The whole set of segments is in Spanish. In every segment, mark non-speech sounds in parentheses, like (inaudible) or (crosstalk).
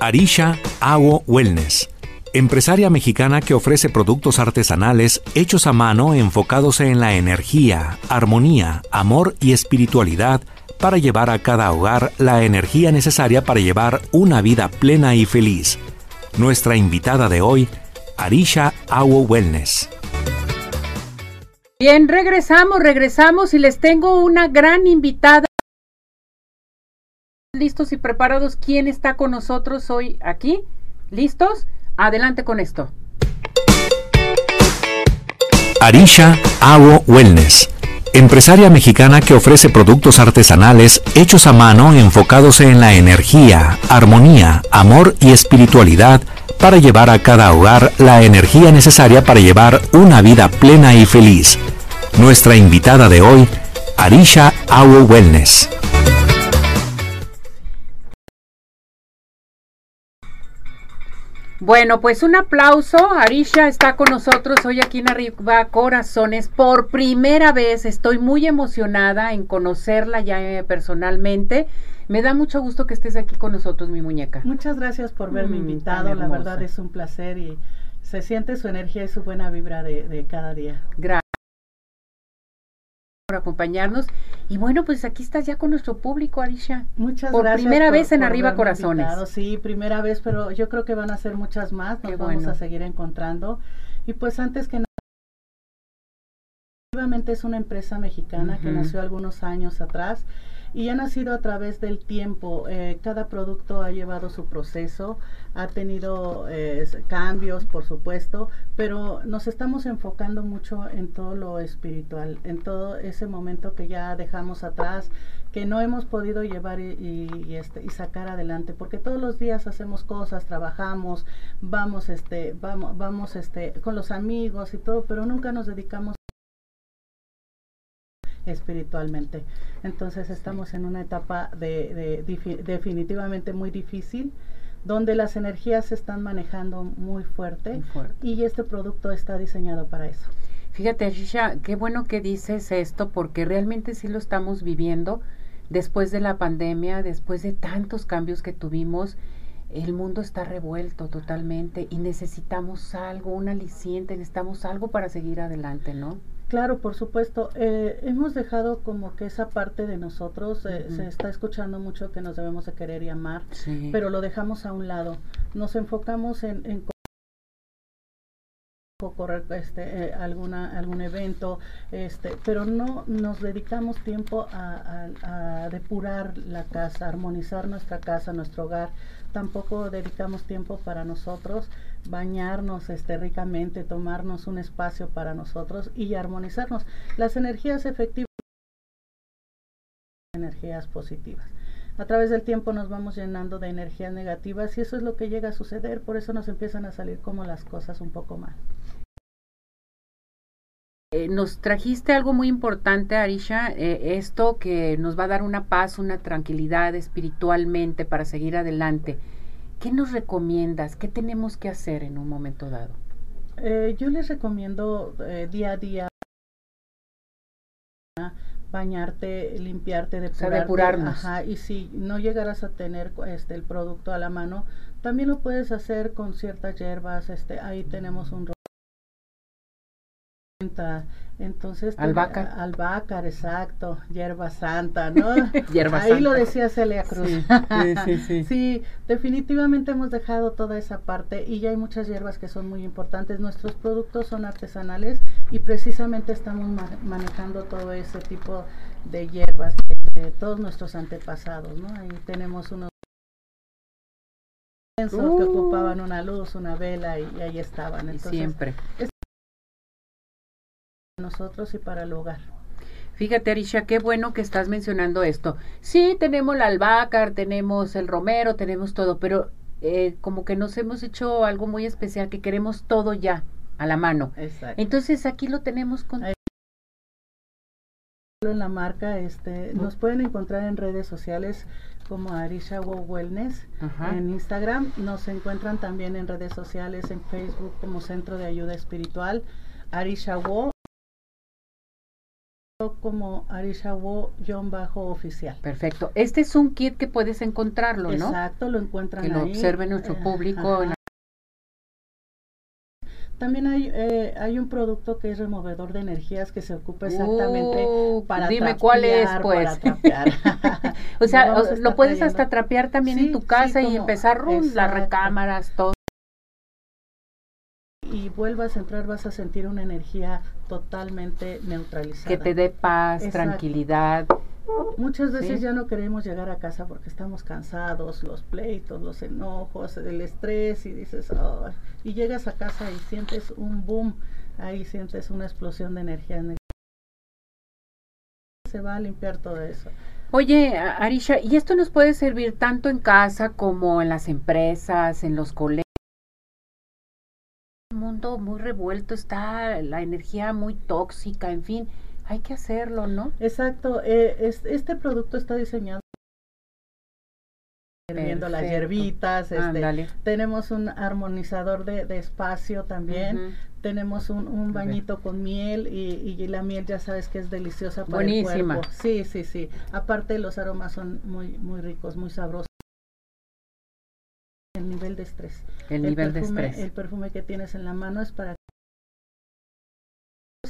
Arisha Agua Wellness, empresaria mexicana que ofrece productos artesanales hechos a mano enfocados en la energía, armonía, amor y espiritualidad para llevar a cada hogar la energía necesaria para llevar una vida plena y feliz. Nuestra invitada de hoy, Arisha Agua Wellness. Bien, regresamos, regresamos y les tengo una gran invitada listos y preparados. ¿Quién está con nosotros hoy aquí? ¿Listos? Adelante con esto. Arisha Agua Wellness, empresaria mexicana que ofrece productos artesanales hechos a mano enfocados en la energía, armonía, amor y espiritualidad para llevar a cada hogar la energía necesaria para llevar una vida plena y feliz. Nuestra invitada de hoy, Arisha Agua Wellness. Bueno, pues un aplauso. Arisha está con nosotros hoy aquí en Arriba Corazones. Por primera vez estoy muy emocionada en conocerla ya eh, personalmente. Me da mucho gusto que estés aquí con nosotros, mi muñeca. Muchas gracias por verme Mm, invitado. La verdad es un placer y se siente su energía y su buena vibra de, de cada día. Gracias por acompañarnos. Y bueno, pues aquí estás ya con nuestro público, Arisha. Muchas Por gracias. primera por- vez en por Arriba Corazones. invitado. Sí, primera vez, pero yo creo que van a ser muchas más. Nos Qué vamos bueno. a seguir encontrando. Y pues antes que nada, es una empresa mexicana que Ujú. nació algunos años atrás y ha nacido a través del tiempo. Eh, cada producto ha llevado su proceso, ha tenido eh, cambios, por supuesto, pero nos estamos enfocando mucho en todo lo espiritual, en todo ese momento que ya dejamos atrás, que no hemos podido llevar y, y- y, este, y sacar adelante, porque todos los días hacemos cosas, trabajamos, vamos, este, vamos, vamos este, con los amigos y todo, pero nunca nos dedicamos espiritualmente. Entonces estamos en una etapa de, definitivamente muy difícil, donde las energías se están manejando muy fuerte, Muy fuerte. y este producto está diseñado para eso. Fíjate, Arisha, qué bueno que dices esto porque realmente sí lo estamos viviendo después de la pandemia, después de tantos cambios que tuvimos. El mundo está revuelto totalmente y necesitamos algo, un aliciente, necesitamos algo para seguir adelante, ¿no? Claro, por supuesto. eh, hemos dejado como que esa parte de nosotros, eh, se está escuchando mucho que nos debemos de querer y amar, Sí. pero lo dejamos a un lado. Nos enfocamos en, en co- correr este eh, alguna algún evento este pero no nos dedicamos tiempo a, a- a depurar la casa armonizar nuestra casa nuestro hogar tampoco dedicamos tiempo para nosotros bañarnos este ricamente tomarnos un espacio para nosotros y armonizarnos las energías efectivas energías positivas a través del tiempo nos vamos llenando de energías negativas y eso es lo que llega a suceder, por eso nos empiezan a salir como las cosas un poco mal. Eh, nos trajiste algo muy importante, Arisha, eh, esto que nos va a dar una paz, una tranquilidad espiritualmente para seguir adelante. ¿Qué nos recomiendas? ¿Qué tenemos que hacer en un momento dado? Eh, yo les recomiendo eh, día a día bañarte, limpiarte, sea, depurarte. depurarnos. Ajá, y si no llegaras a tener este el producto a la mano, también lo puedes hacer con ciertas hierbas, este ahí tenemos un entonces Albácar. albácar, exacto, hierba santa, ¿no? (laughs) Hierba Ahí lo decía Celia Cruz. Sí, sí, sí, (laughs) sí. Definitivamente hemos dejado toda esa parte y ya hay muchas hierbas que son muy importantes. Nuestros productos son artesanales y precisamente estamos ma- manejando todo ese tipo de hierbas de, de todos nuestros antepasados, ¿no? Ahí tenemos unos inciensos que Uh. ocupaban una luz, una vela y, ahí estaban. Y Entonces, siempre. Nosotros y para el hogar. Fíjate, Arisha, qué bueno que estás mencionando esto. Sí, tenemos la albahaca, tenemos el romero, tenemos todo, pero eh, como que nos hemos hecho algo muy especial, que queremos todo ya, a la mano. Exacto. Entonces aquí lo tenemos con... En la marca, este, nos pueden encontrar en redes sociales como Arisha Wow Wellness Ajá. en Instagram, nos encuentran también en redes sociales en Facebook como Centro de Ayuda Espiritual, Arisha Wo como arishawo-oficial. Perfecto. Este es un kit que puedes encontrarlo, ¿no? Exacto, lo encuentran Que lo observe nuestro Eh, público. También hay, eh, hay un producto que es removedor de energías que se ocupa exactamente Uh, para Dime cuál es, pues. para (laughs) o (laughs) sea, Lo puedes trayendo. hasta trapear también Sí, en tu sí, casa y empezar rum, las recámaras, todo. Vuelvas a entrar vas a sentir una energía totalmente neutralizada. Que te dé paz, Exacto. tranquilidad. Muchas veces Sí. ya no queremos llegar a casa porque estamos cansados, los pleitos, los enojos, el estrés y dices, "Ay", y llegas a casa y sientes un boom, ahí sientes una explosión de energía. Se va a limpiar todo eso. Oye, Arisha, ¿y esto nos puede servir tanto en casa como en las empresas, en los colegios? Revuelto, está la energía muy tóxica, en fin, hay que hacerlo, ¿no? Exacto, eh, es- este producto está diseñado viendo las hierbitas, este, tenemos un armonizador de, de espacio también, tenemos un, un bañito con miel y, y la miel ya sabes que es deliciosa para Buenísima. el cuerpo. Sí, sí, sí. Aparte los aromas son muy, muy ricos, muy sabrosos. El nivel de estrés. El nivel de perfume, estrés. El perfume que tienes en la mano es para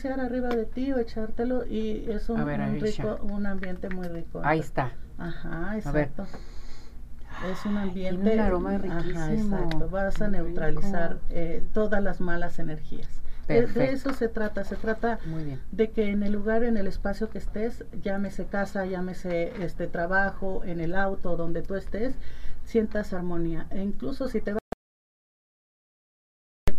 arriba de ti o echártelo y es un, ver, rico, un ambiente muy rico. Ahí está. Ajá, exacto. Es un Ay, ambiente. tiene un aroma Ajá, riquísimo. exacto. Vas a Muy neutralizar eh, todas las malas energías. De, eso se trata. Se trata Muy bien. de que en el lugar, en el espacio que estés, llámese casa, llámese este trabajo, en el auto, donde tú estés, sientas armonía. E incluso si te vas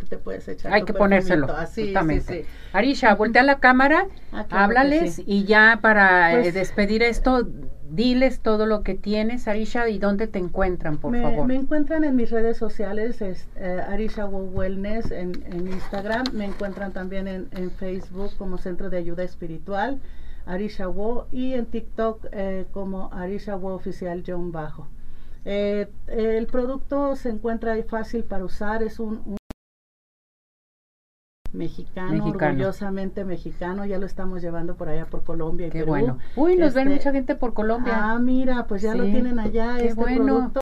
te puedes echar Hay tu que ponérselo. Así, sí, justamente. sí. Arisha, voltea la cámara, (laughs) Ah, claro háblales sí. y ya para eh, Pues- despedir esto, diles todo lo que tienes, Arisha, y dónde te encuentran, por me, favor. me encuentran en mis redes sociales, es eh, Arisha Wellness en, en Instagram, me encuentran también en, en Facebook como Centro de Ayuda Espiritual, Arisha Wo, y en TikTok eh, como Arisha Wo Oficial John Bajo. Eh, el producto se encuentra fácil para usar, es un, un mexicano, Mexicano. orgullosamente mexicano, ya lo estamos llevando por allá por Colombia y Qué Perú. bueno. Uy, nos ven Este, mucha gente por Colombia. Ah, mira, pues ya lo Sí, tienen allá. qué este bueno. producto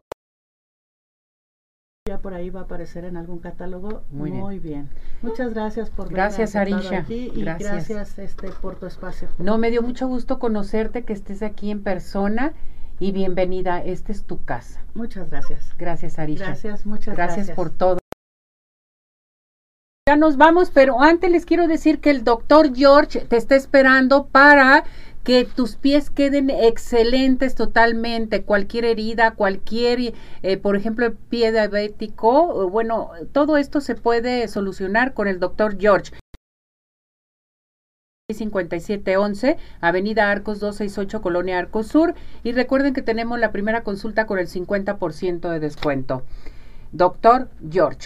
ya por ahí va a aparecer en algún catálogo. Muy Muy, bien. bien. Muchas gracias por Gracias, Arisha. aquí y Gracias. gracias, este por tu espacio. No, me dio mucho gusto conocerte, que estés aquí en persona y bienvenida. Esta es tu casa. Muchas gracias. Gracias, Arisha. Gracias, muchas Gracias gracias. por todo. Ya nos vamos, pero antes les quiero decir que el doctor George te está esperando para que tus pies queden excelentes totalmente. Cualquier herida, cualquier, eh, por ejemplo, el pie diabético, bueno, todo esto se puede solucionar con el doctor George. 5711, Avenida Arcos 268, Colonia Arcos Sur. Y recuerden que tenemos la primera consulta con el 50% de descuento. Doctor George.